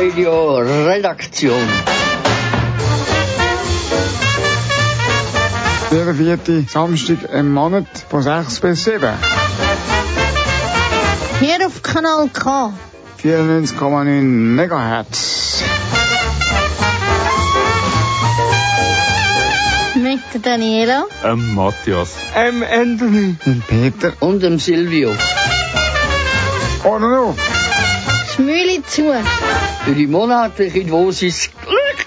Radio Redaktion. Jeder vierte Samstag im Monat von 6 bis 7. Hier auf Kanal K. 94,9 Megahertz. Mit der Daniela. Ähm, Matthias. Ähm, Anthony. Und Peter. Und dem Silvio. Ohren auf. Zu. Für die monatliche Dosis Glück.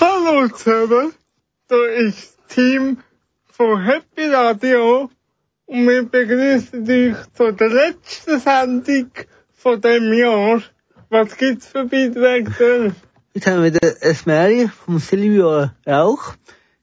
Hallo zusammen. Da ist das Team von Happy Radio und wir begrüßen dich zu der letzten Sendung von dem Jahr. Was gibt's für Beiträge? Jetzt haben wir den Märchen vom Silvio Rauch.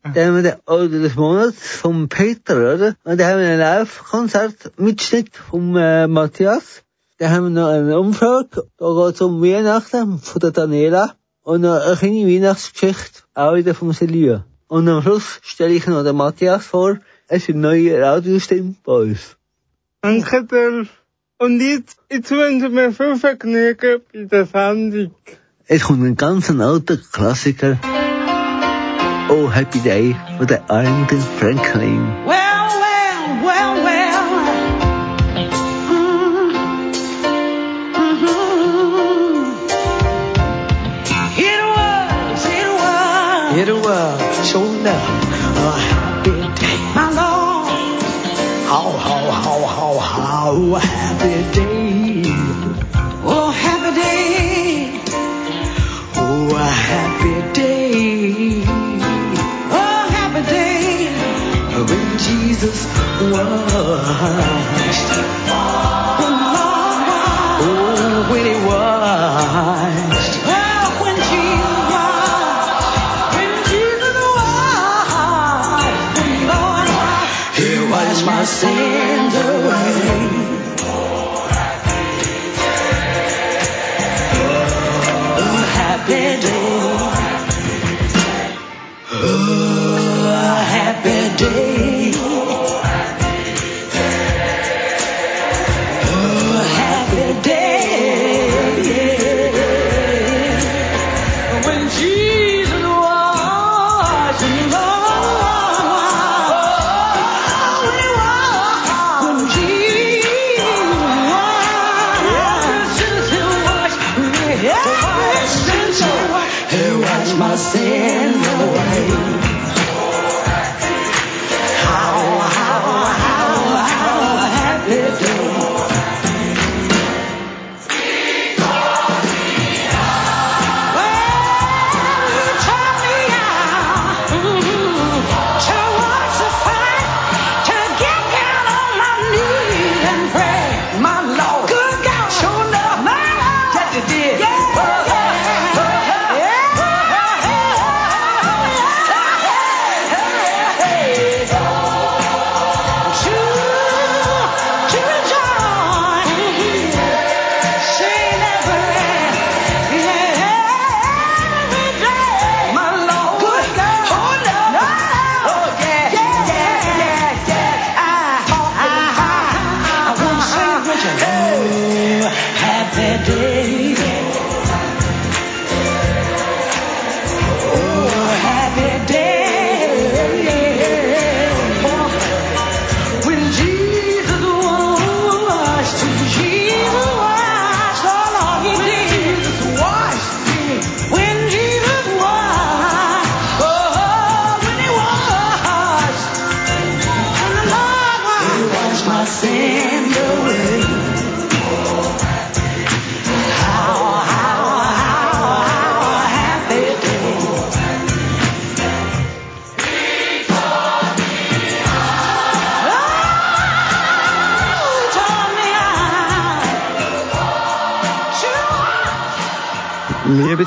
Dann haben wir den Oder des Monats vom Peter, oder? Und dann haben wir ein Live-Konzert-Mitschnitt vom äh, Matthias. Dann haben wir noch eine Umfrage, da geht es um Weihnachten von der Daniela. Und noch eine kleine Weihnachtsgeschichte, auch wieder vom Silvio. Und am Schluss stelle ich noch den Matthias vor. Er ist eine neue Radiostimme bei uns. Danke dir. Und jetzt, jetzt wünschen wir viel Vergnügen bei der Sendung. Es kommt ein ganz alter Klassiker. Oh Happy Day von der Arlington Franklin. Well, well, well, well. Mm, mhm. It was, it was. It was sure enough a happy day. My Lord. How, how, how, how, how happy day. Oh, happy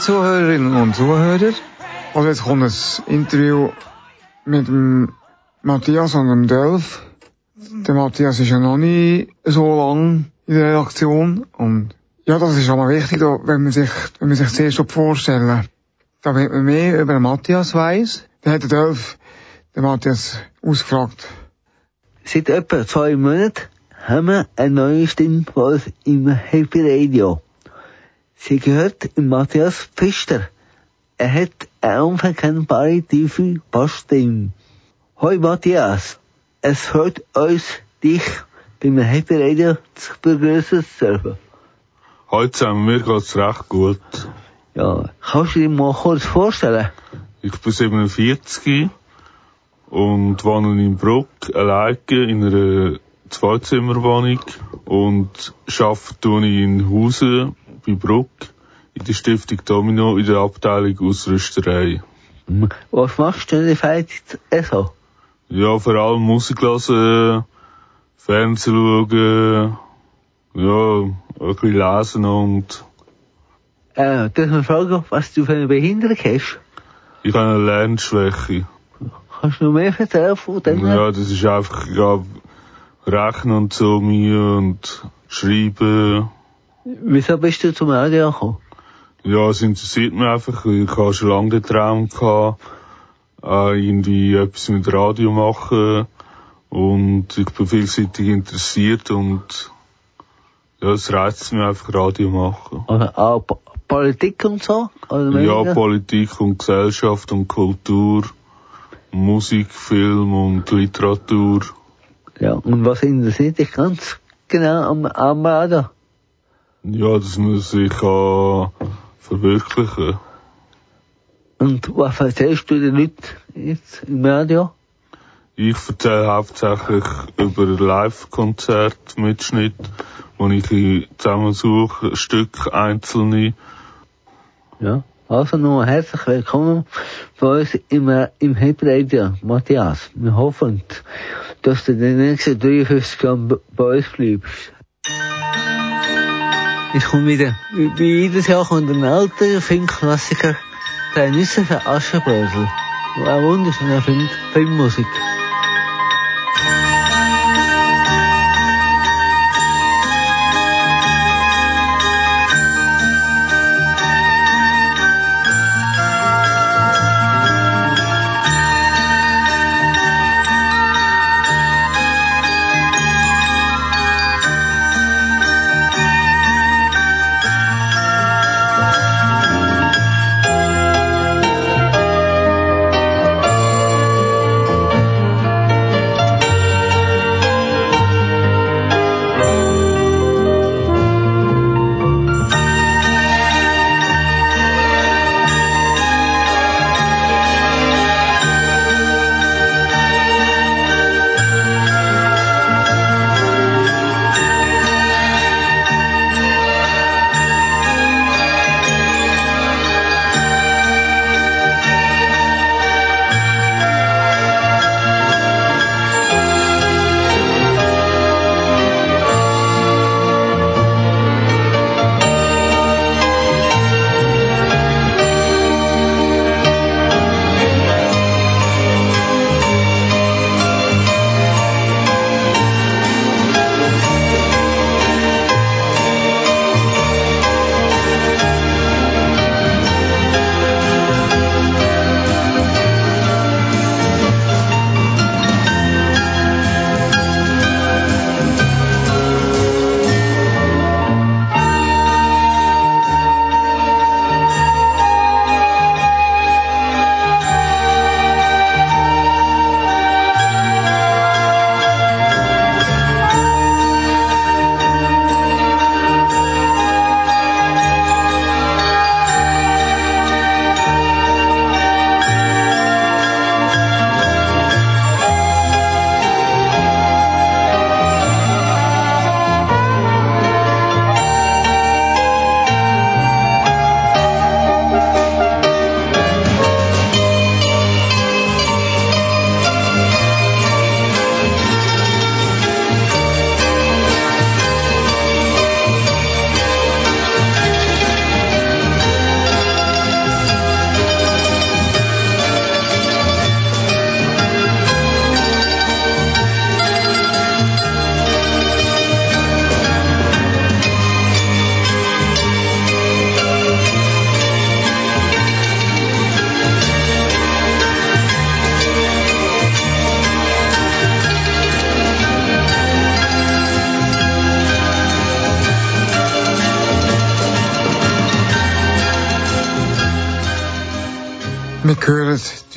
Zuhörerinnen und Zuhörer, also jetzt kommt ein Interview mit dem Matthias und dem Delf. Der Matthias ist ja noch nie so lang in der Redaktion und ja, das ist mal wichtig, wenn man sich, wenn man sich zuerst vorstellen damit man mehr über den Matthias weiss. Dann hat der Delf den Matthias ausgefragt, Seit etwa zwei Monaten haben wir eine neue Stimme bei im Happy Radio. Sie gehört Matthias Pfister. Er hat eine unverkennbare tiefe Bassstimme. Hoi Matthias, es freut uns, dich beim Happy Radio zu begrüßen zu dürfen. Heute zusammen, mir geht's recht gut. Ja, kannst du dir mal kurz vorstellen? Ich bin 47 und wohne in Bruck alleine in einer Zweizimmerwohnung und arbeite in Hausen bei Bruck in der Stiftung Domino in der Abteilung Ausrüsterei. Was machst du in der Freizeit so? Ja, vor allem Musik hören, Fernsehen schauen, ja, ein bisschen lesen und Äh, darf man fragen, was du für eine Behinderung hast? ich habe eine Lernschwäche. Kannst du noch mehr erzählen von dem? Ja, das ist einfach, ja, Rechnen und so mir und Schreiben. Wieso bist du zum Radio gekommen? Ja, es interessiert mich einfach. Ich habe schon lange den Traum gehabt, äh, irgendwie etwas mit Radio machen. Und ich bin vielseitig interessiert und, ja, es reizt mich einfach Radio machen. Oder auch Po- Politik und so? Ja? Politik und Gesellschaft und Kultur, Musik, Film und Literatur. ja. Und was interessiert dich ganz genau am, am Radio? Ja, dass man sich kann verwirklichen Und was erzählst du den Leuten jetzt im Radio? Ich erzähle hauptsächlich über Live-Konzert, Mitschnitt, wo ich zusammensuche, Stück einzelne. Ja. Also nur herzlich willkommen bei uns im, äh, im Radio, Matthias. Wir hoffen, dass du die nächsten 53 Jahre bei uns bleibst. Ich komme wieder. Wie jedes Jahr kommt ein alter Filmklassiker, der Nüsse für Aschenbrösel. Ein wunderschöner Film, Filmmusik.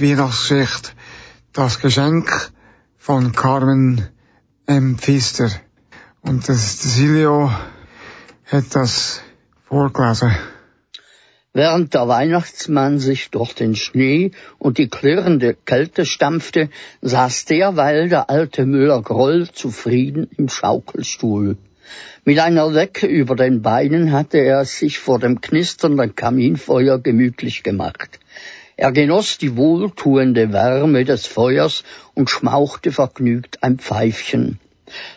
Die Weihnachtsgeschichte Das Geschenk von Carmen M. Pfister. Und das Silio hat das vorgelesen. Während der Weihnachtsmann sich durch den Schnee und die klirrende Kälte stampfte, saß derweil der alte Müller Groll zufrieden im Schaukelstuhl. Mit einer Decke über den Beinen hatte er es sich vor dem knisternden Kaminfeuer gemütlich gemacht. Er genoss die wohltuende Wärme des Feuers und schmauchte vergnügt ein Pfeifchen.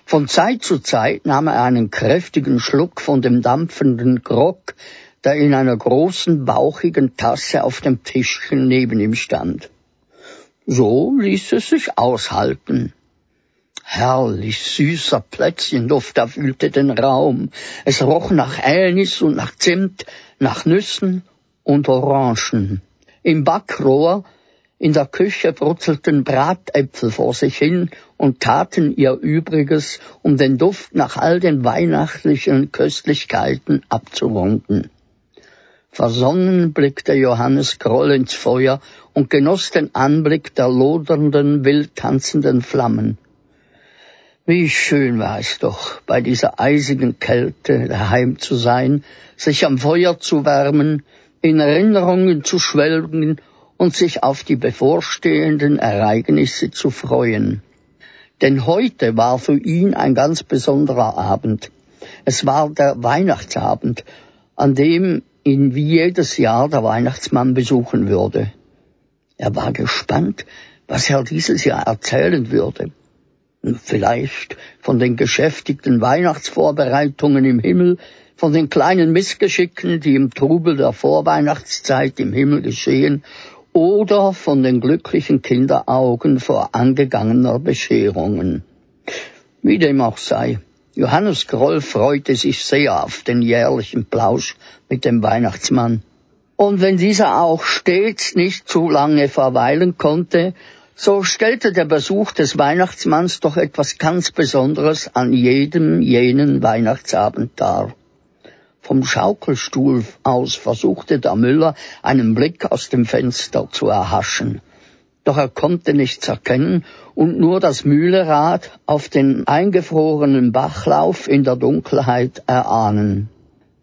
Von Zeit zu Zeit nahm er einen kräftigen Schluck von dem dampfenden Grog, der in einer großen, bauchigen Tasse auf dem Tischchen neben ihm stand. So ließ es sich aushalten. Herrlich süßer Plätzchenduft erfüllte den Raum. Es roch nach Anis und nach Zimt, nach Nüssen und Orangen. Im Backrohr in der Küche brutzelten Bratäpfel vor sich hin und taten ihr Übriges, um den Duft nach all den weihnachtlichen Köstlichkeiten abzurunden. Versonnen blickte Johannes Groll ins Feuer und genoss den Anblick der lodernden, wild tanzenden Flammen. Wie schön war es doch, bei dieser eisigen Kälte daheim zu sein, sich am Feuer zu wärmen, in Erinnerungen zu schwelgen und sich auf die bevorstehenden Ereignisse zu freuen. Denn heute war für ihn ein ganz besonderer Abend. Es war der Weihnachtsabend, an dem ihn wie jedes Jahr der Weihnachtsmann besuchen würde. Er war gespannt, was er dieses Jahr erzählen würde. Vielleicht von den geschäftigten Weihnachtsvorbereitungen im Himmel, von den kleinen Missgeschicken, die im Trubel der Vorweihnachtszeit im Himmel geschehen, oder von den glücklichen Kinderaugen vor angegangener Bescherungen. Wie dem auch sei, Johannes Groll freute sich sehr auf den jährlichen Plausch mit dem Weihnachtsmann. Und wenn dieser auch stets nicht zu lange verweilen konnte, so stellte der Besuch des Weihnachtsmanns doch etwas ganz Besonderes an jedem jenen Weihnachtsabend dar. Vom Schaukelstuhl aus versuchte der Müller einen Blick aus dem Fenster zu erhaschen. Doch er konnte nichts erkennen und nur das Mühlerad auf den eingefrorenen Bachlauf in der Dunkelheit erahnen.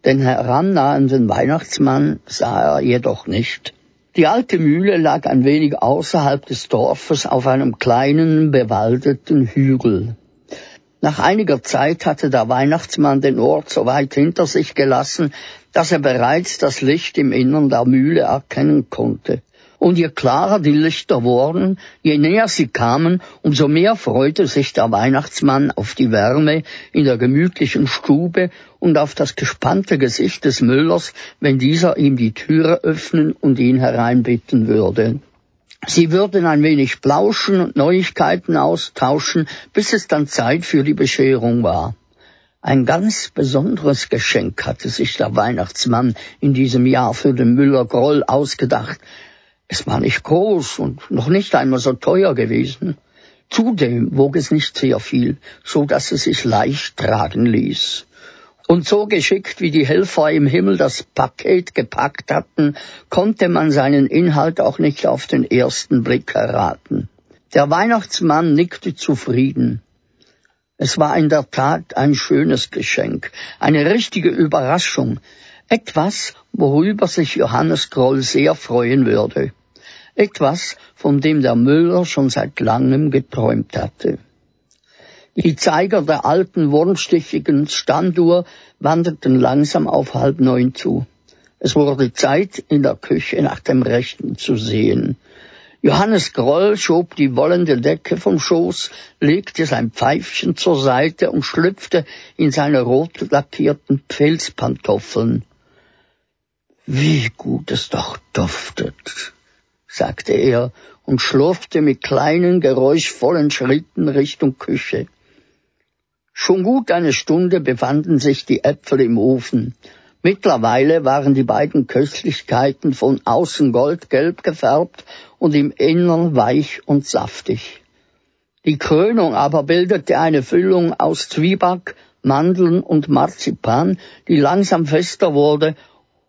Den herannahenden Weihnachtsmann sah er jedoch nicht. Die alte Mühle lag ein wenig außerhalb des Dorfes auf einem kleinen, bewaldeten Hügel. Nach einiger Zeit hatte der Weihnachtsmann den Ort so weit hinter sich gelassen, dass er bereits das Licht im Innern der Mühle erkennen konnte. Und je klarer die Lichter wurden, je näher sie kamen, umso mehr freute sich der Weihnachtsmann auf die Wärme in der gemütlichen Stube und auf das gespannte Gesicht des Müllers, wenn dieser ihm die Türe öffnen und ihn hereinbitten würde. Sie würden ein wenig plauschen und Neuigkeiten austauschen, bis es dann Zeit für die Bescherung war. Ein ganz besonderes Geschenk hatte sich der Weihnachtsmann in diesem Jahr für den Müller Groll ausgedacht. Es war nicht groß und noch nicht einmal so teuer gewesen. Zudem wog es nicht sehr viel, so dass es sich leicht tragen ließ. Und so geschickt wie die Helfer im Himmel das Paket gepackt hatten, konnte man seinen Inhalt auch nicht auf den ersten Blick erraten. Der Weihnachtsmann nickte zufrieden. Es war in der Tat ein schönes Geschenk, eine richtige Überraschung, etwas, worüber sich Johannes Groll sehr freuen würde. Etwas, von dem der Müller schon seit langem geträumt hatte. Die Zeiger der alten wurmstichigen Standuhr wanderten langsam auf halb neun zu. Es wurde Zeit, in der Küche nach dem Rechten zu sehen. Johannes Groll schob die wollende Decke vom Schoß, legte sein Pfeifchen zur Seite und schlüpfte in seine rot lackierten Pelzpantoffeln. Wie gut es doch duftet sagte er und schlurfte mit kleinen, geräuschvollen Schritten Richtung Küche. Schon gut eine Stunde befanden sich die Äpfel im Ofen. Mittlerweile waren die beiden Köstlichkeiten von außen goldgelb gefärbt und im Innern weich und saftig. Die Krönung aber bildete eine Füllung aus Zwieback, Mandeln und Marzipan, die langsam fester wurde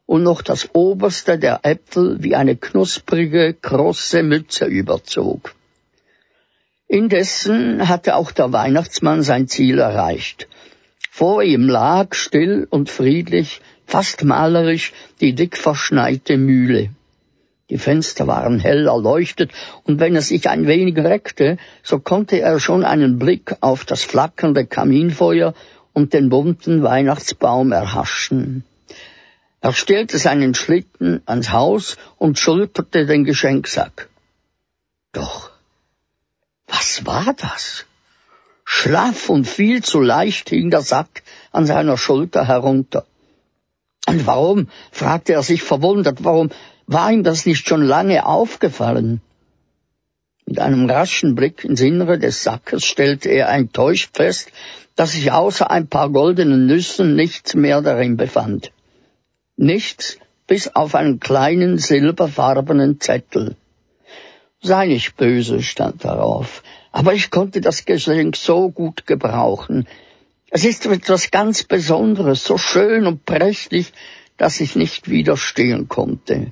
und noch das oberste der Äpfel wie eine knusprige, große Mütze überzog. Indessen hatte auch der Weihnachtsmann sein Ziel erreicht. Vor ihm lag still und friedlich, fast malerisch, die dick verschneite Mühle. Die Fenster waren hell erleuchtet, und wenn er sich ein wenig reckte, so konnte er schon einen Blick auf das flackernde Kaminfeuer und den bunten Weihnachtsbaum erhaschen. Er stellte seinen Schlitten ans Haus und schulterte den Geschenksack. Doch, was war das? Schlaff und viel zu leicht hing der Sack an seiner Schulter herunter. Und warum, fragte er sich verwundert, warum war ihm das nicht schon lange aufgefallen? Mit einem raschen Blick ins Innere des Sackes stellte er enttäuscht fest, dass sich außer ein paar goldenen Nüssen nichts mehr darin befand. Nichts bis auf einen kleinen silberfarbenen Zettel. Sei nicht böse, stand darauf, aber ich konnte das Geschenk so gut gebrauchen. Es ist etwas ganz Besonderes, so schön und prächtig, dass ich nicht widerstehen konnte.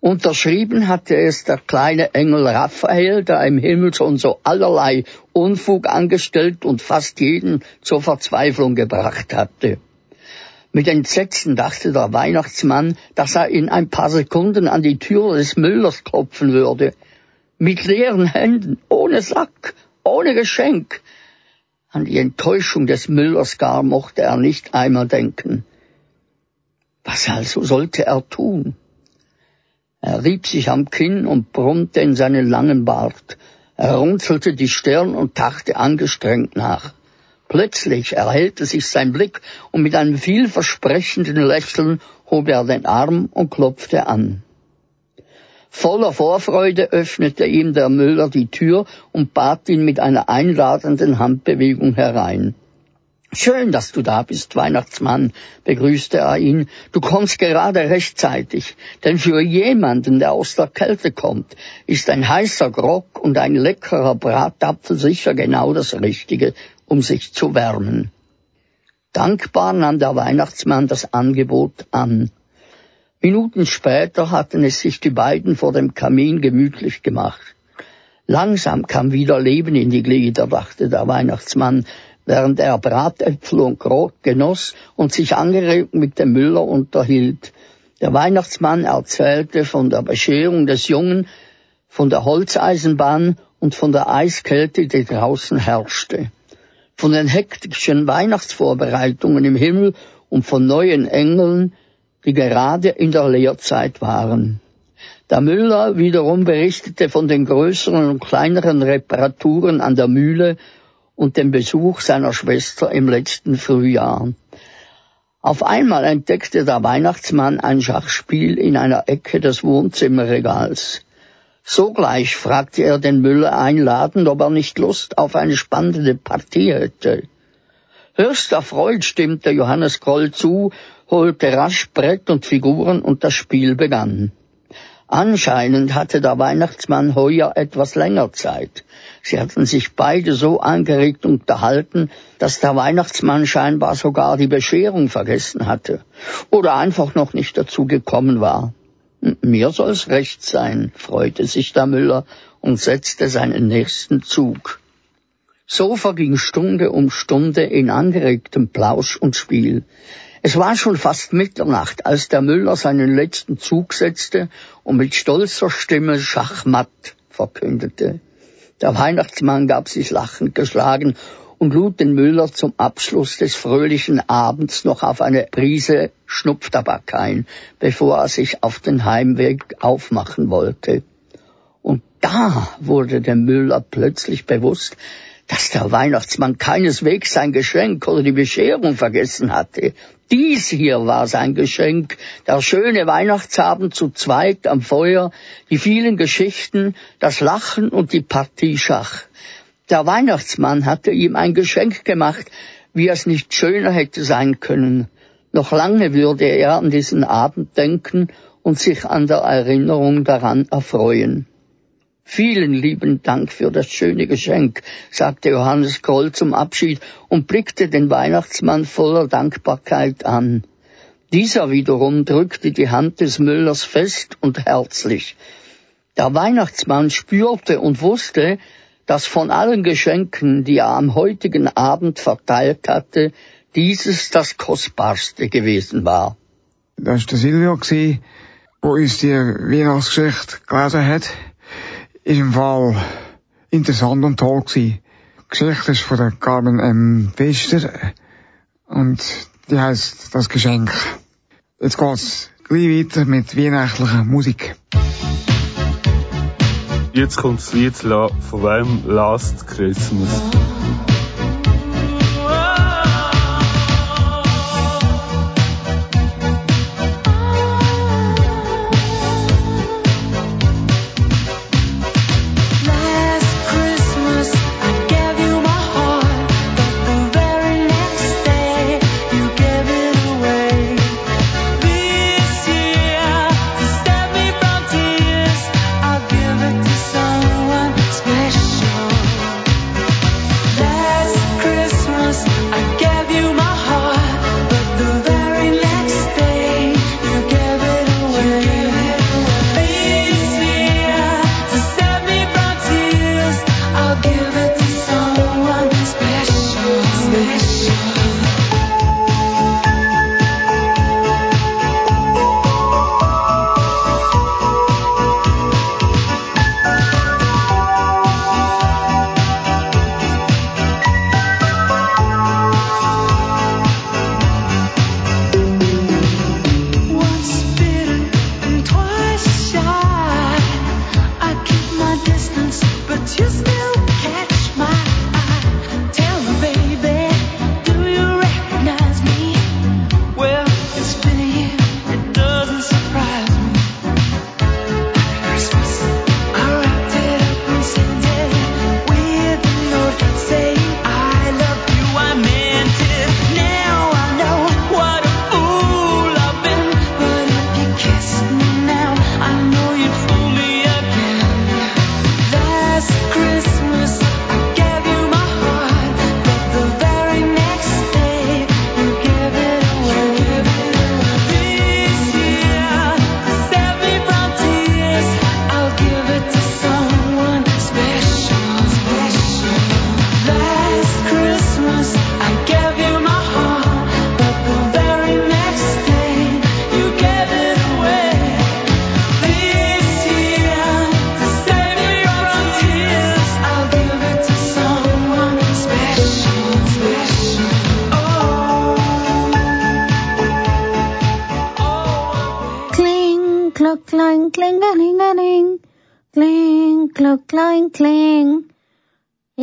Unterschrieben hatte es der kleine Engel Raphael, der im Himmel schon so allerlei Unfug angestellt und fast jeden zur Verzweiflung gebracht hatte. Mit Entsetzen dachte der Weihnachtsmann, dass er in ein paar Sekunden an die Tür des Müllers klopfen würde. Mit leeren Händen, ohne Sack, ohne Geschenk. An die Enttäuschung des Müllers gar mochte er nicht einmal denken. Was also sollte er tun? Er rieb sich am Kinn und brummte in seinen langen Bart. Er runzelte die Stirn und dachte angestrengt nach. Plötzlich erhellte sich sein Blick und mit einem vielversprechenden Lächeln hob er den Arm und klopfte an. Voller Vorfreude öffnete ihm der Müller die Tür und bat ihn mit einer einladenden Handbewegung herein. Schön, dass du da bist, Weihnachtsmann, begrüßte er ihn. Du kommst gerade rechtzeitig, denn für jemanden, der aus der Kälte kommt, ist ein heißer Grog und ein leckerer Bratapfel sicher genau das Richtige, um sich zu wärmen. Dankbar nahm der Weihnachtsmann das Angebot an. Minuten später hatten es sich die beiden vor dem Kamin gemütlich gemacht. Langsam kam wieder Leben in die Glieder, dachte der Weihnachtsmann, während er Bratäpfel und Brot genoss und sich angeregt mit dem Müller unterhielt. Der Weihnachtsmann erzählte von der Bescherung des Jungen, von der Holzeisenbahn und von der Eiskälte, die draußen herrschte, von den hektischen Weihnachtsvorbereitungen im Himmel und von neuen Engeln, die gerade in der Lehrzeit waren. Der Müller wiederum berichtete von den größeren und kleineren Reparaturen an der Mühle und dem Besuch seiner Schwester im letzten Frühjahr. Auf einmal entdeckte der Weihnachtsmann ein Schachspiel in einer Ecke des Wohnzimmerregals. Sogleich fragte er den Müller einladend, ob er nicht Lust auf eine spannende Partie hätte. Höchst erfreut stimmte Johannes Kroll zu, holte rasch Brett und Figuren und das Spiel begann. Anscheinend hatte der Weihnachtsmann heuer etwas länger Zeit. Sie hatten sich beide so angeregt unterhalten, dass der Weihnachtsmann scheinbar sogar die Bescherung vergessen hatte oder einfach noch nicht dazu gekommen war. Mir soll's recht sein, freute sich der Müller und setzte seinen nächsten Zug. So verging Stunde um Stunde in angeregtem Plausch und Spiel. Es war schon fast Mitternacht, als der Müller seinen letzten Zug setzte und mit stolzer Stimme Schachmatt verkündete. Der Weihnachtsmann gab sich lachend geschlagen und lud den Müller zum Abschluss des fröhlichen Abends noch auf eine Prise Schnupftabak ein, bevor er sich auf den Heimweg aufmachen wollte. Und da wurde dem Müller plötzlich bewusst, dass der Weihnachtsmann keineswegs sein Geschenk oder die Bescherung vergessen hatte. Dies hier war sein Geschenk, der schöne Weihnachtsabend zu zweit am Feuer, die vielen Geschichten, das Lachen und die Partie Schach. Der Weihnachtsmann hatte ihm ein Geschenk gemacht, wie es nicht schöner hätte sein können. Noch lange würde er an diesen Abend denken und sich an der Erinnerung daran erfreuen. Vielen lieben Dank für das schöne Geschenk, sagte Johannes Kroll zum Abschied und blickte den Weihnachtsmann voller Dankbarkeit an. Dieser wiederum drückte die Hand des Müllers fest und herzlich. Der Weihnachtsmann spürte und wusste, dass von allen Geschenken, die er am heutigen Abend verteilt hatte, dieses das kostbarste gewesen war. Das war der Silvio, der uns die Weihnachtsgeschichte gelesen hat. Ist im Fall interessant und toll gewesen. Die Geschichte ist von der Carmen M. Pfister und die heißt Das Geschenk. Jetzt geht's gleich weiter mit weihnachtlicher Musik. Jetzt kommt das Lied von wem Last Christmas.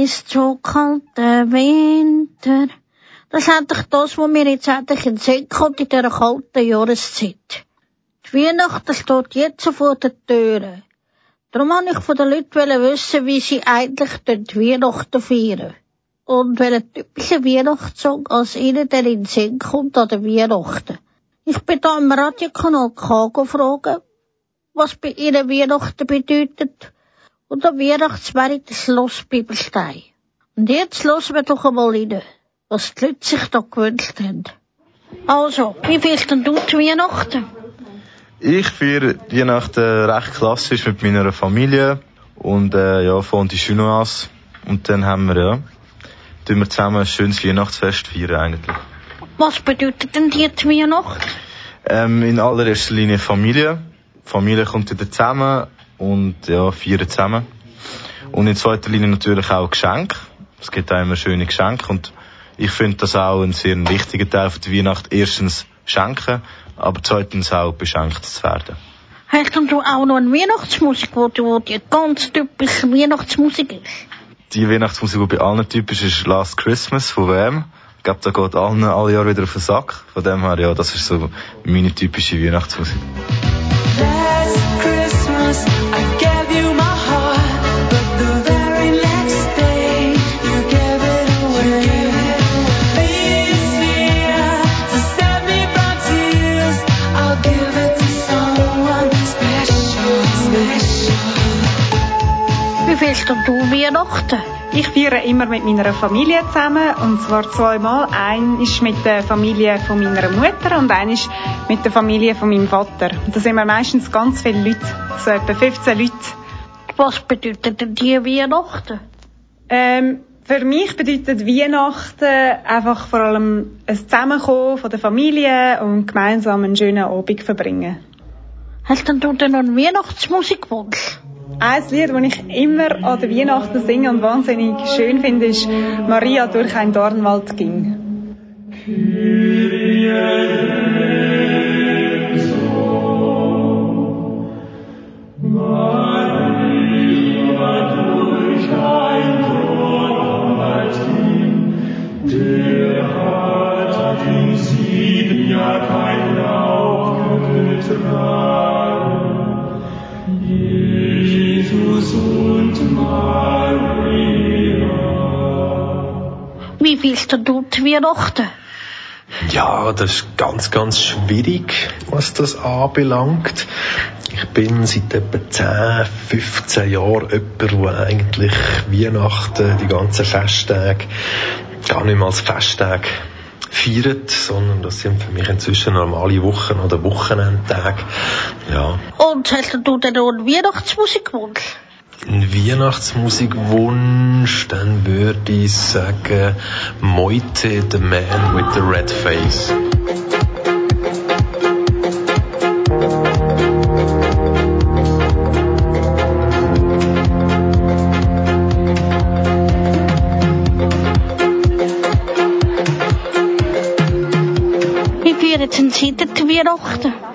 Ist so kalt der Winter. Das hat doch das, was mir jetzt endlich in den Sinn kommt in dieser kalten Jahreszeit. Die Weihnachten steht jetzt vor der Tür. Darum wollte ich von den Leuten wissen, wie sie eigentlich dort Weihnachten feiern. Und welcher typische Weihnachtssong als ihnen der in den Sinn kommt an den Weihnachten. Ich bin da am Radiokanal K gefragt, was bei ihnen Weihnachten bedeutet. Und am Weihnachtsmarkt das Schloss Bibelstein. Und jetzt hören wir doch einmal rein, was die Leute sich da gewünscht haben. Also, wie feierst denn du die Weihnachten? Ich feiere Weihnachten recht klassisch mit meiner Familie und äh, ja, von die Chinoise. Und dann haben wir ja, tun wir zusammen ein schönes Weihnachtsfest feiern eigentlich. Was bedeutet denn die die Weihnacht? Ähm, in allererster Linie Familie. Die Familie kommt wieder zusammen und ja, feiern zusammen. Und in zweiter Linie natürlich auch Geschenke. Es gibt auch immer schöne Geschenke und ich finde das auch ein sehr wichtiger Teil von der Weihnacht. Erstens schenken, aber zweitens auch beschenkt zu werden. Hast du auch noch eine Weihnachtsmusik, wo du die ganz typische Weihnachtsmusik ist? Die Weihnachtsmusik, die bei allen typisch ist, Last Christmas von wem? Ich glaube, da geht allen alle Jahre wieder auf den Sack. Von dem her, ja, das ist so meine typische Weihnachtsmusik. Wie feierst denn du Weihnachten? Ich feiere immer mit meiner Familie zusammen und zwar zweimal. Ein ist mit der Familie von meiner Mutter und ein ist mit der Familie von meinem Vater. Und da sind wir meistens ganz viele Leute, so etwa 15 Leute. Was bedeutet denn die Weihnachten? Ähm, für mich bedeutet Weihnachten einfach vor allem ein Zusammenkommen von der Familie und gemeinsam einen schönen Abend verbringen. Hast denn du denn noch einen Weihnachtsmusikwunsch? Ein Lied, das ich immer an der Weihnachten singe und wahnsinnig schön finde, ist Maria durch ein Dornwald ging. Wie willst du die Weihnachten? Ja, das ist ganz, ganz schwierig, was das anbelangt. Ich bin seit etwa 10, 15 Jahren jemand, der eigentlich Weihnachten, die ganzen Festtage, gar nicht mehr als Festtage feiert, sondern das sind für mich inzwischen normale Wochen oder Wochenendtage. Ja, Und hast du denn noch einen Weihnachtsmusikwunsch? Ein Weihnachtsmusikwunsch, dann würde ich sagen Moite, the man with the red face. Feiern denn Sie denn die Weihnachten?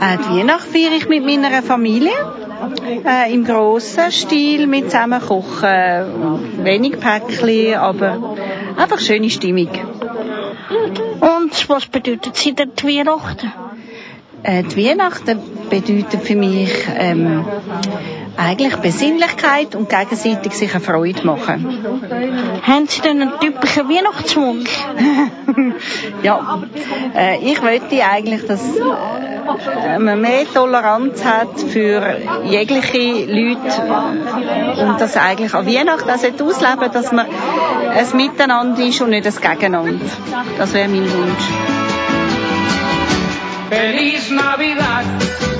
Äh, die Weihnacht feiere ich mit meiner Familie. Äh, Im grossen Stil mit zusammen kochen. Wenig Päckchen, aber einfach schöne Stimmung. Und was bedeutet Sie denn die Weihnachten? Äh, die Weihnachten bedeuten für mich ähm, eigentlich Besinnlichkeit und gegenseitig sich eine Freude machen. Haben Sie denn einen typischen Weihnachtswunsch? ja, äh, ich möchte eigentlich, dass äh, man mehr Toleranz hat für jegliche Leute und dass eigentlich an Weihnachten das ausleben dass man ein Miteinander ist und nicht ein Gegeneinander. Das wäre mein Wunsch. Feliz Navidad.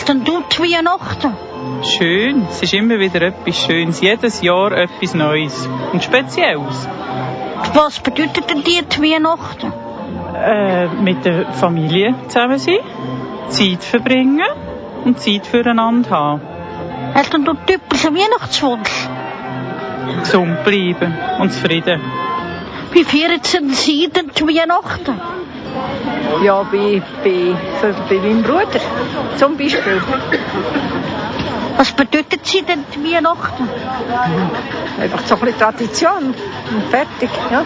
Wie denn du die Weihnachten? Schön, es ist immer wieder etwas Schönes, jedes Jahr etwas Neues und Spezielles. Was bedeutet denn dir die Weihnachten? Äh, mit der Familie zusammen sein, Zeit verbringen und Zeit füreinander haben. Hast du einen typischen Weihnachtswunsch? Gesund bleiben und zufrieden. Wie feiern Sie denn die Weihnachten? Ja, bei, bei, für, bei meinem Bruder zum Beispiel. Was bedeutet Sie denn die Weihnachten? Einfach so ein bisschen Tradition und fertig. Ja.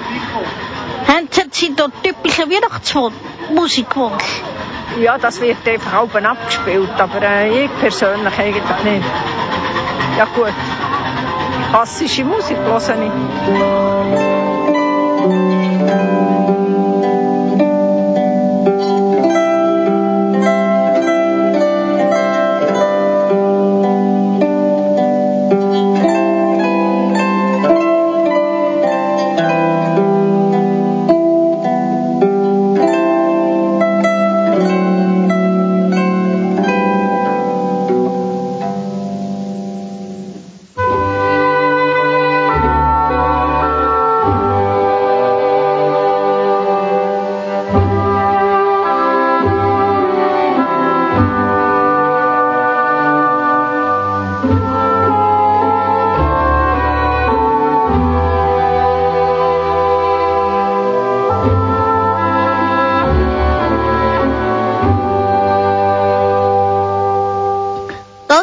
Haben Sie da typischen Weihnachtswunsch? Musikwunsch? ja, das wird einfach oben abgespielt, aber äh, ich persönlich eigentlich nicht. Ja gut, klassische Musik höre ich.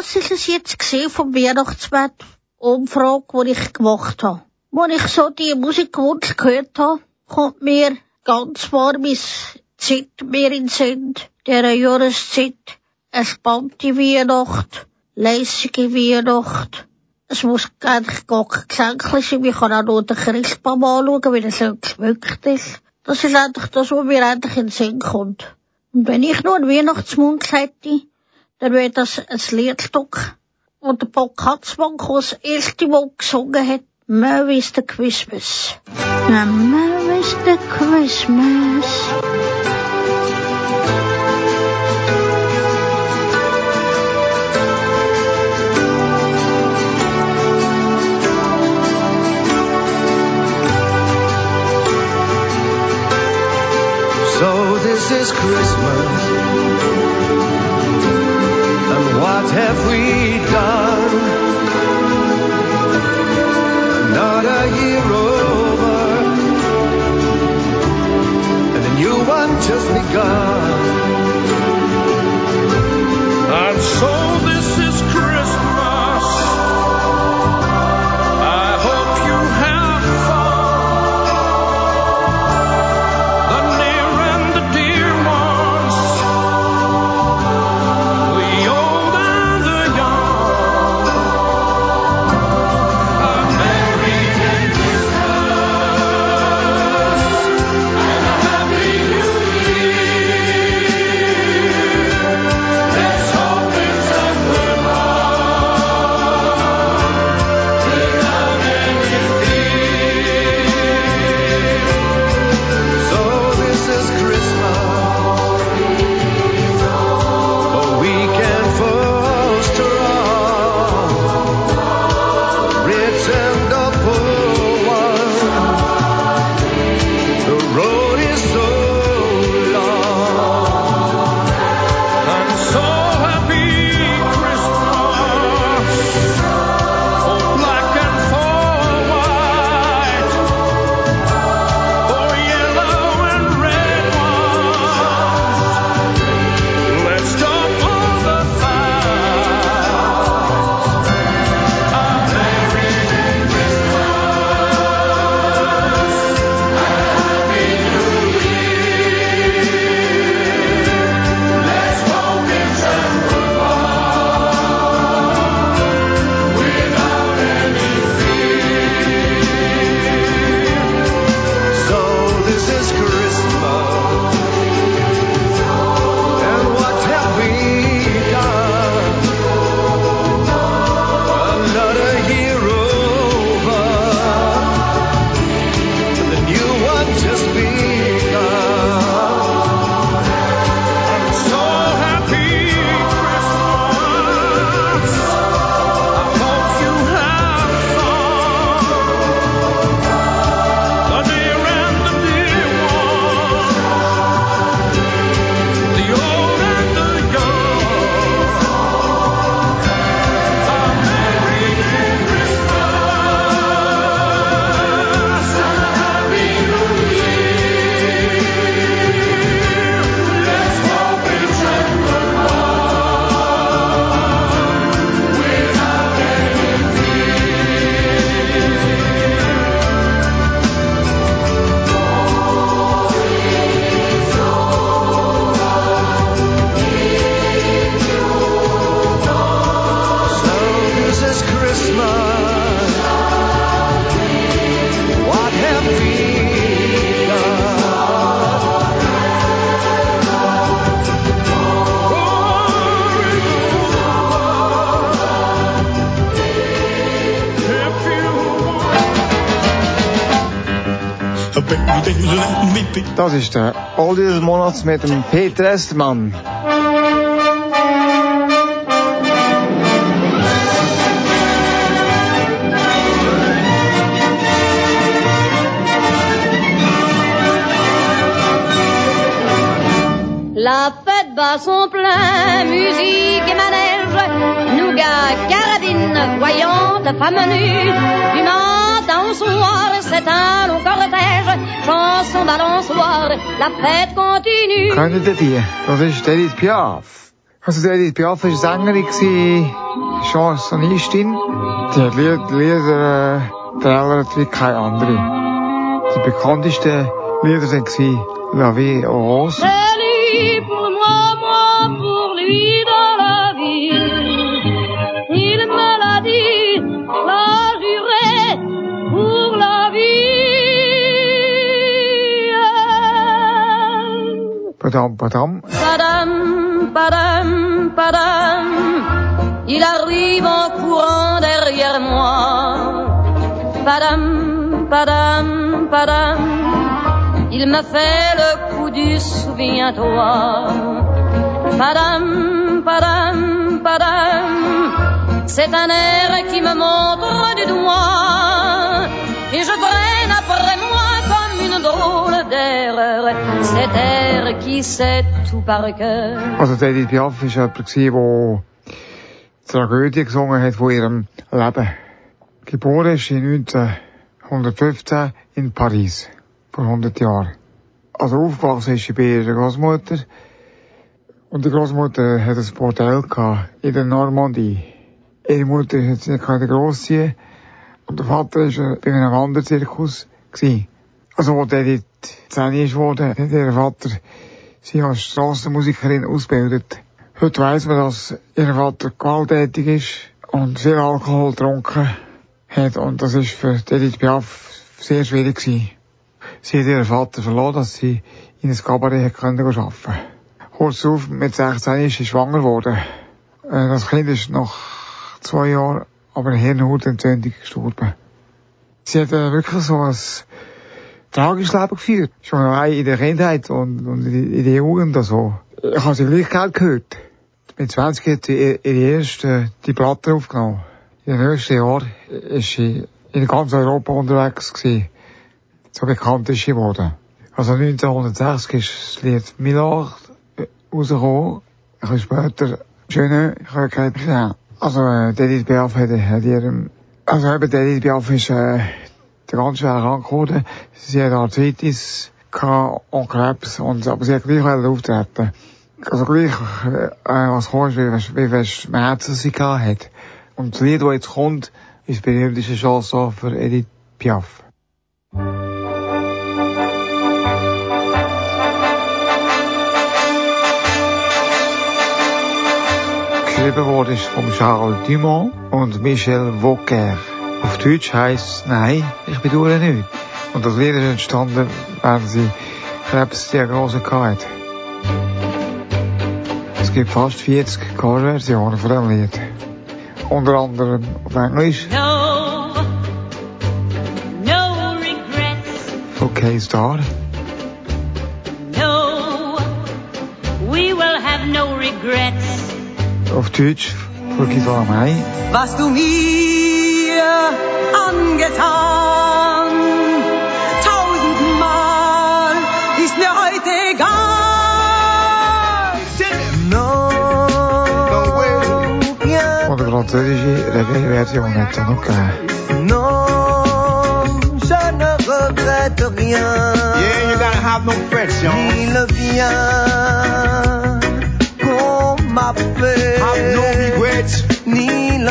Das ist es jetzt vom Weihnachtsbett. Umfrage, die ich gemacht habe. Als ich so die Musikwunsch gehört habe, kommt mir ganz warmes Zeit mehr in Sinn, dieser Jahreszeit. Eine spannende Weihnacht, lässige Weihnacht. Es muss eigentlich gar kein Geschenk sein. Ich kann auch nur den Christbaum anschauen, wie er so geschmückt ist. Das ist eigentlich das, was mir eigentlich in den Sinn kommt. Und wenn ich nur einen Weihnachtsmund hätte, dann wäre das ein Liedstück, wo der Bob Katzmann das erste Mal gesungen hat. Merry is the Christmas. Ja, Merry is the Christmas. So this is Christmas. What have we done? Another year over. And a new one just begun. And so this is Christmas. Das ist der Oldie des Monats mit dem Peter Estermann. La fête bat son plein, musique et manège, nougat, carabine, voyante, femme nue, du matin au soir, c'est un long cortège, balançoire, la fête continue. Kennt ihr die? Das ist Edith Piaf. Also Edith Piaf war Sängerin, Chansonistin. Die hat Lied- Lieder äh, trällert wie keine andere. Die bekanntesten Lieder waren La Vie en Rose. Padam, padam. Padam, il arrive en courant derrière moi. Padam, padam, padam, il me fait le coup du souviens-toi. Padam, padam, padam, c'est un air qui me montre du doigt. Et je traîne après moi comme une drôle d'air, cet Also die Edith Piaf war jemand, der Tragödie gesungen hat von ihrem Leben. Geboren ist sie 1915 in Paris, vor 100 Jahren. Also aufgewachsen ist sie bei ihrer Großmutter. Und die Großmutter hat ein Bordell in der Normandie. Ihre Mutter hat sie nicht großziehen. Und der Vater war bei einem Wanderzirkus. gewesen. Also, wo der 10 ist geworden, hat ihr Vater sie als Strassenmusikerin ausgebildet. Heute weiss man, dass ihr Vater gewalttätig ist und viel Alkohol getrunken hat. Und das ist für Edith Piaf sehr schwierig gewesen. Sie hat ihren Vater verloren, dass sie in ein Kabarett hat arbeiten Kurz darauf, mit 16 ist sie schwanger geworden. Äh, Das Kind ist nach zwei Jahren aber eine Hirnhautentzündung gestorben. Sie hat äh, wirklich so ein Leben geführt. Schon allein in der Kindheit und, und in der Jugend also. Ich habe sie gleich gehört. Mit 20 hat sie ihr- ihre erste die Platte aufgenommen. In den nächsten Jahren ist sie in ganz Europa unterwegs gewesen. So bekannt ist sie geworden. Also 1960 ist das Lied Milord äh, rausgekommen. Ein bisschen später Schöne, ich habe gesehen. Also, äh, Edith Piaf hat, hat ihrem, also eben, Edith Piaf ist, äh, Sie hat Arthritis und Krebs und, aber sie hat gleich auftreten. Also gleich, äh, was kommt, wie, wie Schmerzen sie gehabt hat. Und das Lied, das jetzt kommt, ist berühmteste Chanson für Edith Piaf. Geschrieben worden ist von Charles Dumont und Michel Vauquer. Auf Deutsch heisst Nein, ich bedauere nicht. Und das Lied ist entstanden, während sie Krebsdiagnose gehabt hat. Es gibt fast 40 Coverversionen von dem Lied. Unter anderem auf Englisch No, no regrets. von K-Star. No, we will have no regrets. Auf Deutsch von Gisela May. Was du mir angetan, tausendmal ist mir heute egal. Und die französische Reggae-Version hat es auch noch gegeben. Non, je ne regrette rien. Yeah, you gotta have no frets, y'all. Ni le bien qu'on m'a fait. Have no regrets.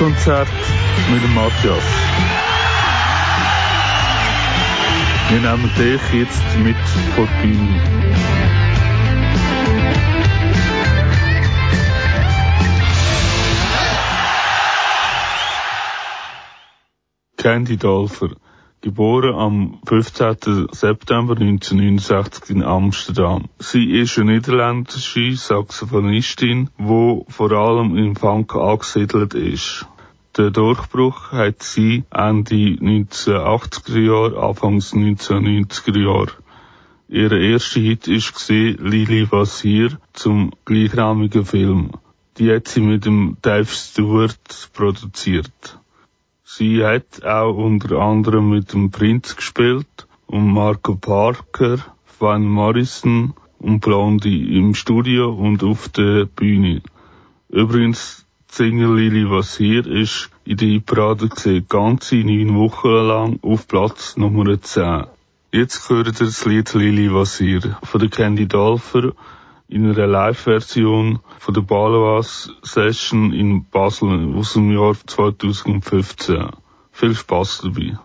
Live-Konzert mit dem Matthias. Wir nehmen dich jetzt mit vor die Bühne. Candy Dolfer, geboren am 15. September 1969 in Amsterdam. Sie ist eine niederländische Saxophonistin, die vor allem im Funk angesiedelt ist. Der Durchbruch hat sie Ende 1980er Jahre, Anfangs 1990er Jahre. Ihr erster Hit war Lili was hier zum gleichnamigen Film. Die hat sie mit dem Dave Stewart produziert. Sie hat auch unter anderem mit dem Prinz gespielt und Marco Parker, Van Morrison und Blondie im Studio und auf der Bühne. Übrigens, Single Lili was hier ist in der Parade gesehen, ganze neun Wochen lang auf Platz Nummer 10. Jetzt hört ihr das Lied Lili was hier von der Candy Dolfer in einer Live-Version von der Balois Session in Basel aus dem Jahr 2015. Viel Spaß dabei.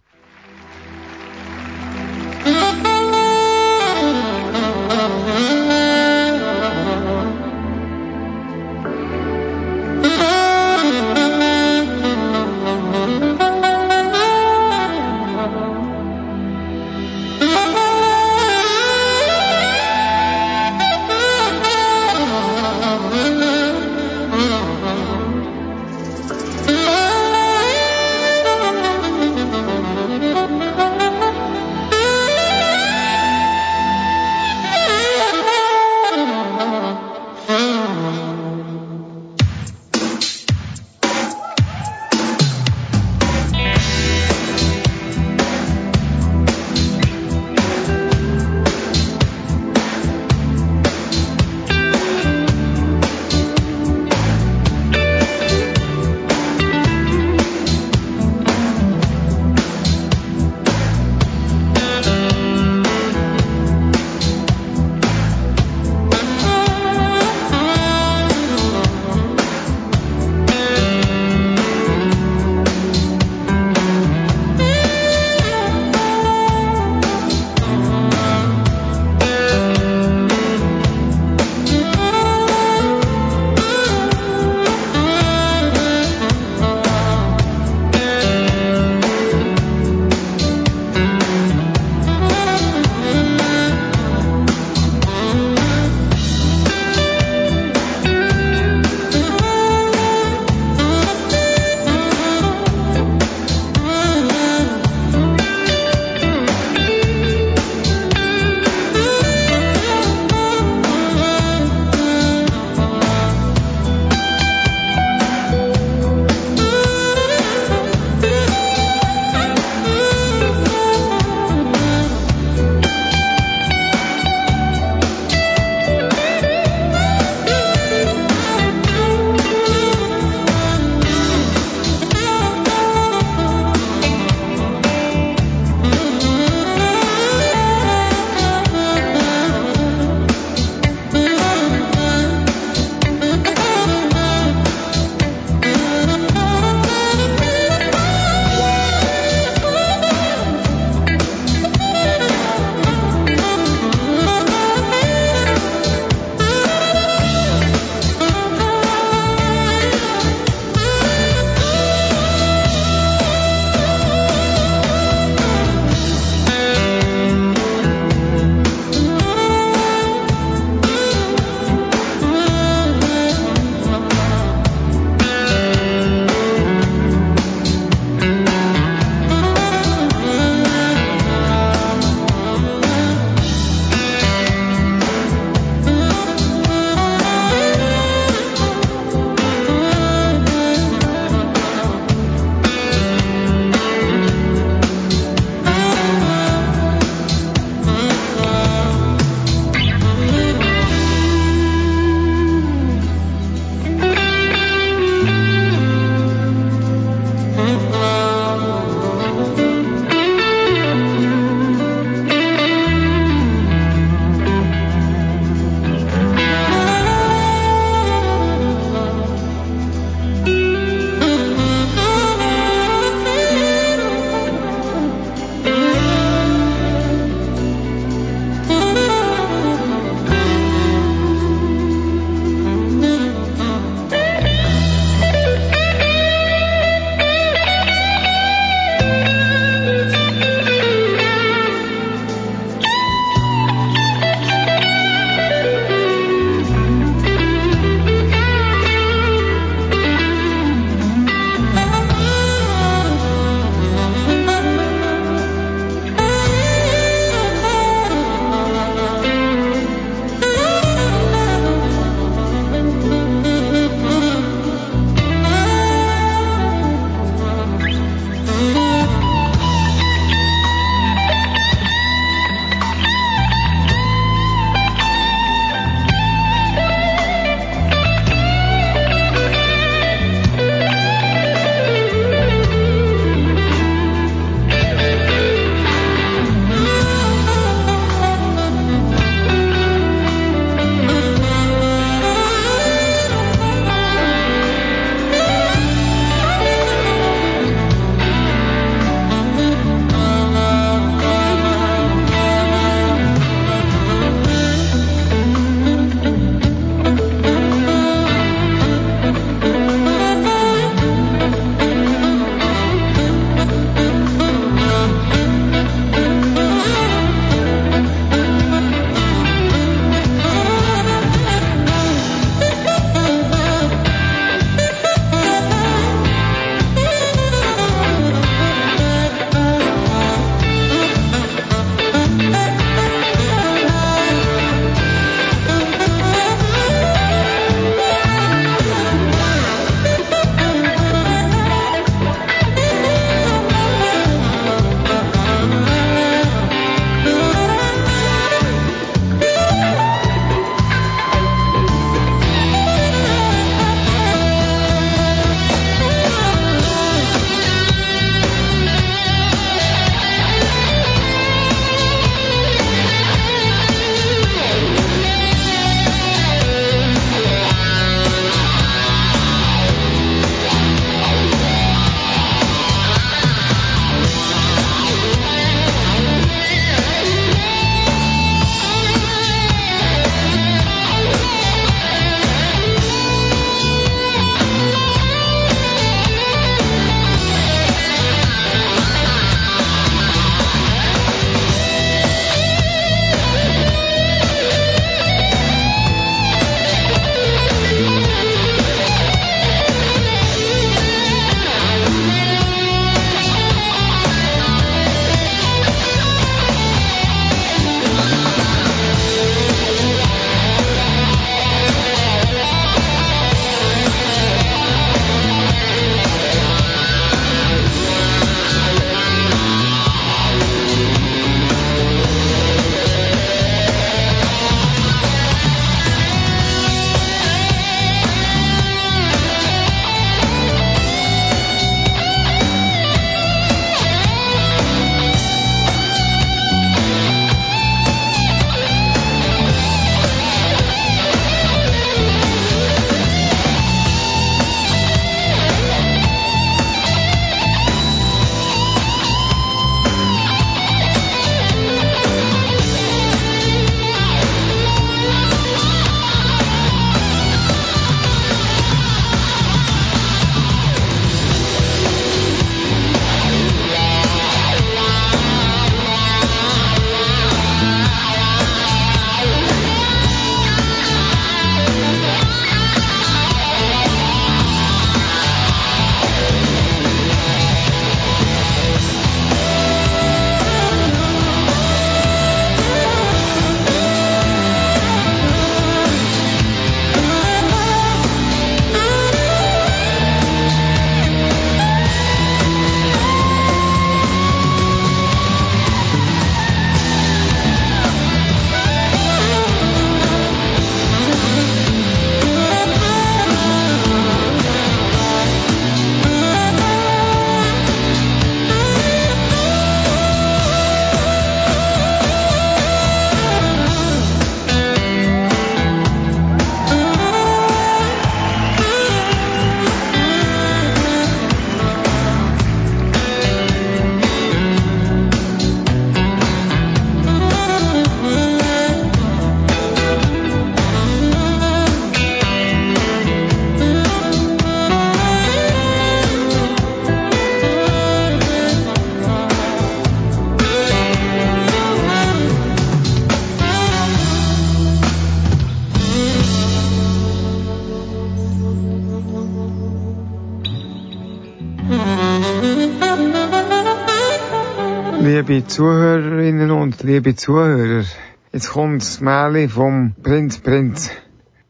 Zuhörerinnen und liebe Zuhörer, jetzt kommt das Märchen vom Prinz Prinz.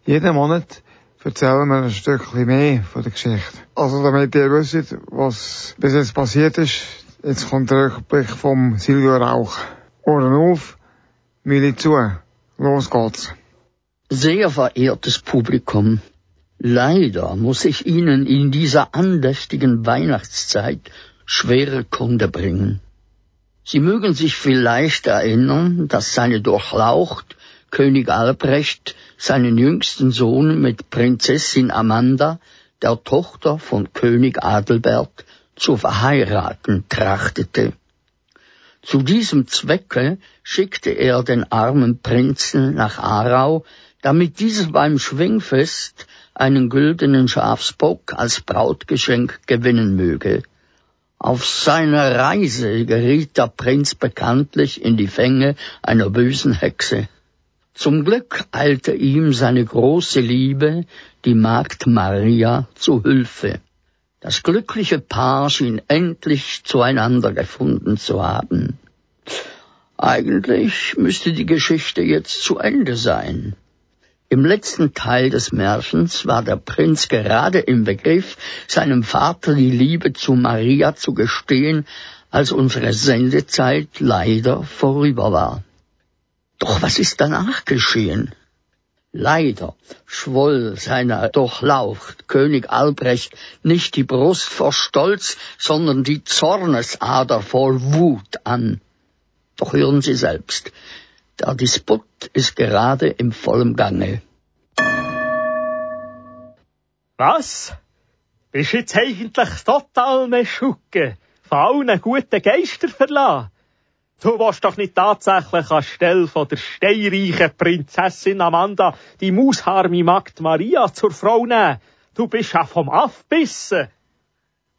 Jeden Monat erzählen wir ein Stückchen mehr von der Geschichte. Also damit ihr wisst, was bis jetzt passiert ist, jetzt kommt der Rückblick vom Silvio Rauch. Ohren auf, Mili zu. Los geht's. Sehr verehrtes Publikum, leider muss ich Ihnen in dieser andächtigen Weihnachtszeit schwere Kunde bringen. Sie mögen sich vielleicht erinnern, dass seine Durchlaucht König Albrecht seinen jüngsten Sohn mit Prinzessin Amanda, der Tochter von König Adelbert, zu verheiraten trachtete. Zu diesem Zwecke schickte er den armen Prinzen nach Aarau, damit dieser beim Schwingfest einen güldenen Schafsbock als Brautgeschenk gewinnen möge. Auf seiner Reise geriet der Prinz bekanntlich in die Fänge einer bösen Hexe. Zum Glück eilte ihm seine große Liebe, die Magd Maria, zu Hilfe. Das glückliche Paar schien endlich zueinander gefunden zu haben. Eigentlich müsste die Geschichte jetzt zu Ende sein. Im letzten Teil des Märchens war der Prinz gerade im Begriff, seinem Vater die Liebe zu Maria zu gestehen, als unsere Sendezeit leider vorüber war. Doch was ist danach geschehen? Leider schwoll seiner Durchlaucht König Albrecht nicht die Brust vor Stolz, sondern die Zornesader voll Wut an. Doch hören Sie selbst, der Disput ist gerade im vollen Gange. Was? Bist jetzt eigentlich total Meschucke, von allen guten Geistern verlassen? Du willst doch nicht tatsächlich anstelle von der steinreichen Prinzessin Amanda die mausharme Magd Maria zur Frau nehmen. Du bist ja vom Afbissen.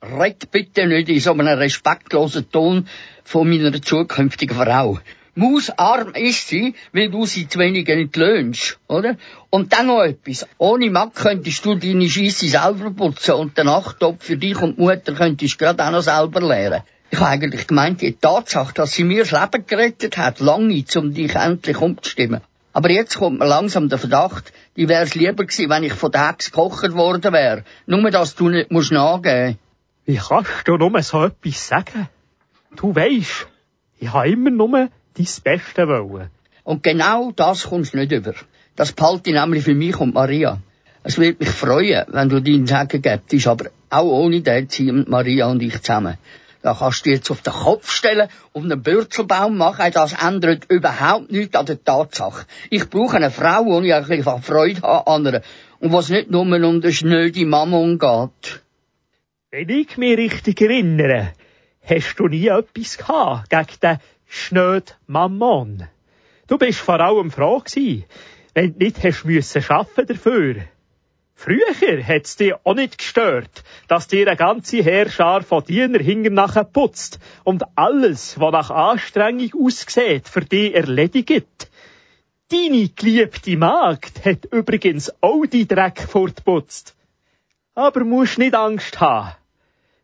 Red bitte nicht in so einem respektlosen Ton von meiner zukünftigen Frau. Mausarm ist sie, weil du sie zu wenig entlöhnst, oder? Und dann noch etwas. Ohne Mag könntest du deine Scheisse selber putzen und den Nachttopf für dich und die Mutter könntest du gerade auch noch selber leeren. Ich habe eigentlich gemeint, die Tatsache, dass sie mir das Leben gerettet hat, lange, um dich endlich umzustimmen. Aber jetzt kommt mir langsam der Verdacht, die wär's lieber gewesen, wenn ich von der Hex gekocht worden wäre. Nur, dass du nicht musst nachgeben. Wie kannst du nur so etwas sagen? Du weisst, ich habe immer nur dein Beste wollen. Und genau das kommst du nicht über. Das behalte ich nämlich für mich und Maria. Es wird mich freuen, wenn du deinen Sagen gibst, aber auch ohne den ziehen Maria und ich zusammen. Da kannst du jetzt auf den Kopf stellen und einen Bürzelbaum machen. Das ändert überhaupt nichts an der Tatsache. Ich brauche eine Frau, die ich ein bisschen Freude habe an ihr. Und was nicht nur um den schnöde Mammon geht. Wenn ich mich richtig erinnere, hast du nie etwas gehabt gegen den schnöd Mammon. Du bist vor allem froh gewesen, wenn du nicht hast müssen schaffen dafür. Früher hat's dich auch nicht gestört, dass dir eine ganze Heerschar von Diener hinten nachher putzt und alles, was nach Anstrengung aussieht, für dich erledigt. Deine geliebte Magd hat übrigens auch die Dreck fortputzt. Aber musst nicht Angst haben.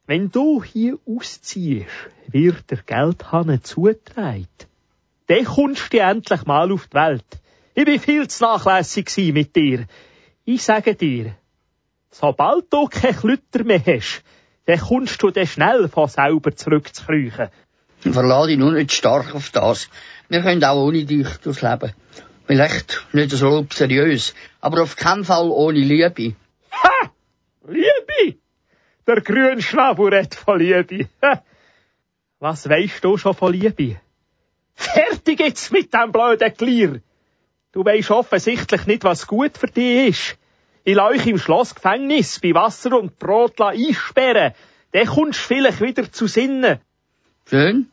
Wenn du hier ausziehst, wird der Geldhahn zugetragen. Dann kommst du endlich mal auf die Welt. Ich bin viel zu nachlässig mit dir. Ich sage dir, sobald du keine Klütter mehr hast, dann kommst du dann schnell von selber zurückzukriechen. Verlade dich nur nicht stark auf das. Wir können auch ohne dich durchs Leben. Vielleicht nicht so seriös, aber auf keinen Fall ohne Liebe. Ha! Liebe! Der Grünschnabel redet von Liebe. Was weisst du schon von Liebe? Fertig jetzt mit dem blöden Glier! Du weisst offensichtlich nicht, was gut für dich ist. Ich lasse euch im Schlossgefängnis bei Wasser und Brot einsperren. Dann kommst du vielleicht wieder zu Sinnen. Schön.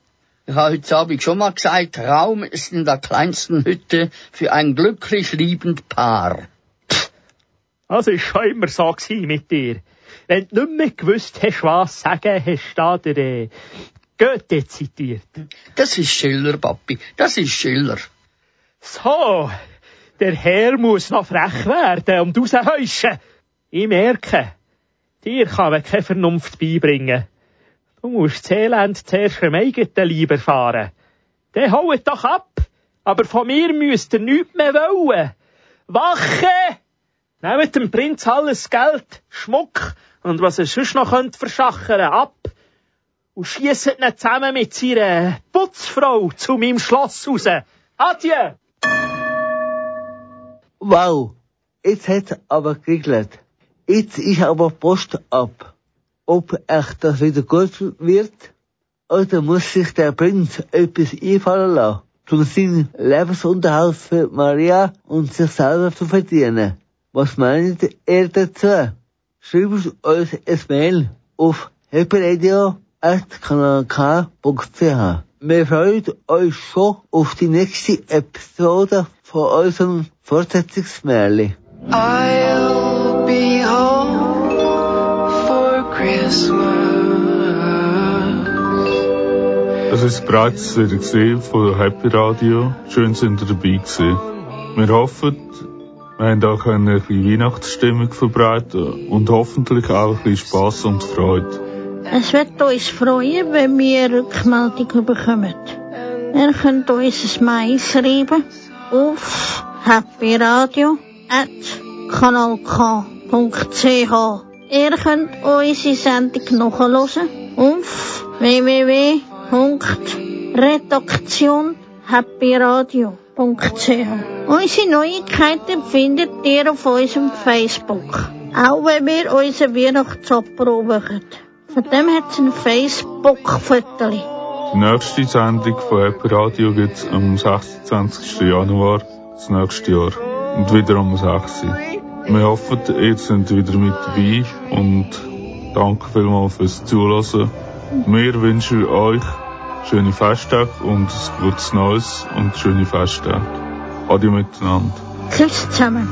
Ich habe heute Abend schon mal gesagt, Raum ist in der kleinsten Hütte für ein glücklich liebend Paar. Das ist schon immer so gewesen mit dir. Wenn du nicht mehr gewusst hast, was sagen, hast du da der äh, Goethe zitiert. Das ist Schiller, Papi. Das ist Schiller. So, der Herr muss noch frech werden und raushäuschen. Ich merke, dir kann man keine Vernunft beibringen. Du musst das Elend zuerst am eigenen Leib erfahren. Der haut doch ab. Aber von mir müsst ihr nichts mehr wollen. Wache! Nehmt dem Prinz alles Geld, Schmuck und was er sonst noch könnt verschachern ab. Und schiesset ihn zusammen mit seiner Putzfrau zu meinem Schloss raus. Adieu! Wow, jetzt hat's aber geregelt. Jetzt ist aber Post ab. Ob echt das wieder gut wird? Oder muss sich der Prinz etwas einfallen lassen, um seinen Lebensunterhalt für Maria und sich selber zu verdienen? Was meint ihr dazu? Schreibt uns ein Mail auf happyradio.kanalk.ch. Wir freuen uns schon auf die nächste Episode von unserem Fortsetzungsmärchen. I'll be home for Christmas. Das ist bereits wieder gesehen von Happy Radio. Schön sind ihr dabei gewesen. Wir hoffen, haben auch eine Weihnachtsstimmung verbreiten und hoffentlich auch ein bisschen Spass und Freude. Es wird uns freuen, wenn wir Rückmeldung bekommen. Ihr könnt uns ein Mail schreiben auf happyradio.kanalk.ch Ihr könnt unsere Sendung nachhören auf www.redaktionhappyradio.ch Unsere Neuigkeiten findet ihr auf unserem Facebook. Auch wenn wir unsere Weihnachtsopera machen. Von dem hat es ein Facebook-Foto. Die nächste Sendung von Happy Radio gibt es am 26. Januar das nächste Jahr. Und wieder um 6 Uhr. Wir hoffen, ihr seid wieder mit dabei und danke vielmals fürs Zuhören. Wir wünschen euch schöne Festtage und ein gutes Neues und schöne Festtage. Adi miteinander. Tschüss zusammen.